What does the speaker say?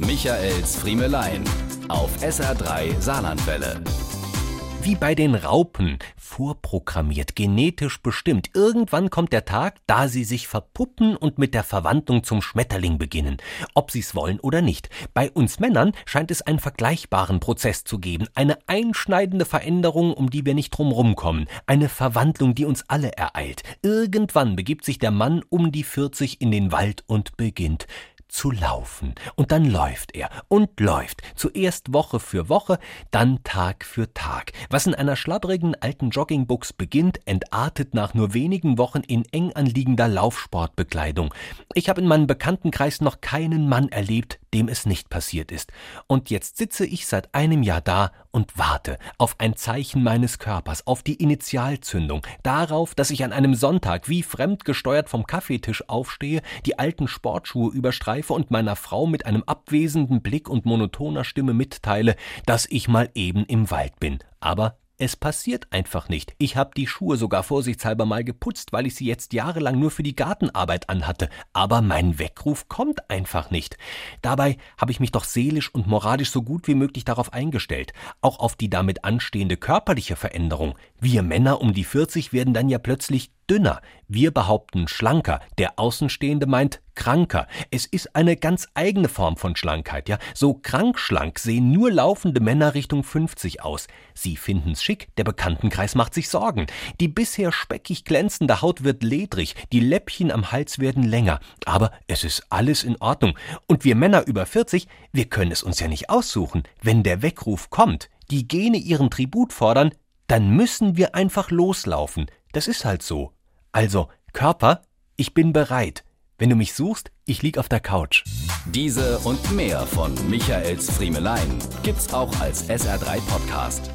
Michaels Friemelein auf SR3 Saarlandwelle. Wie bei den Raupen, vorprogrammiert, genetisch bestimmt. Irgendwann kommt der Tag, da sie sich verpuppen und mit der Verwandlung zum Schmetterling beginnen, ob sie's wollen oder nicht. Bei uns Männern scheint es einen vergleichbaren Prozess zu geben, eine einschneidende Veränderung, um die wir nicht drumrum kommen, eine Verwandlung, die uns alle ereilt. Irgendwann begibt sich der Mann um die 40 in den Wald und beginnt zu laufen. Und dann läuft er und läuft. Zuerst Woche für Woche, dann Tag für Tag. Was in einer schlabbrigen alten Joggingbuchs beginnt, entartet nach nur wenigen Wochen in eng anliegender Laufsportbekleidung. Ich habe in meinem Bekanntenkreis noch keinen Mann erlebt, dem es nicht passiert ist. Und jetzt sitze ich seit einem Jahr da und warte auf ein Zeichen meines Körpers, auf die Initialzündung, darauf, dass ich an einem Sonntag wie fremdgesteuert vom Kaffeetisch aufstehe, die alten Sportschuhe überstreife und meiner Frau mit einem abwesenden Blick und monotoner Stimme mitteile, dass ich mal eben im Wald bin. Aber es passiert einfach nicht. Ich habe die Schuhe sogar vorsichtshalber mal geputzt, weil ich sie jetzt jahrelang nur für die Gartenarbeit anhatte. Aber mein Weckruf kommt einfach nicht. Dabei habe ich mich doch seelisch und moralisch so gut wie möglich darauf eingestellt. Auch auf die damit anstehende körperliche Veränderung. Wir Männer um die 40 werden dann ja plötzlich dünner. Wir behaupten schlanker. Der Außenstehende meint kranker. Es ist eine ganz eigene Form von Schlankheit, ja. So krankschlank sehen nur laufende Männer Richtung 50 aus. Sie finden's schick, der Bekanntenkreis macht sich Sorgen. Die bisher speckig glänzende Haut wird ledrig, die Läppchen am Hals werden länger. Aber es ist alles in Ordnung. Und wir Männer über 40, wir können es uns ja nicht aussuchen. Wenn der Weckruf kommt, die Gene ihren Tribut fordern, dann müssen wir einfach loslaufen. Das ist halt so. Also, Körper, ich bin bereit. Wenn du mich suchst, ich lieg auf der Couch. Diese und mehr von Michaels Friemelein gibt's auch als SR3 Podcast.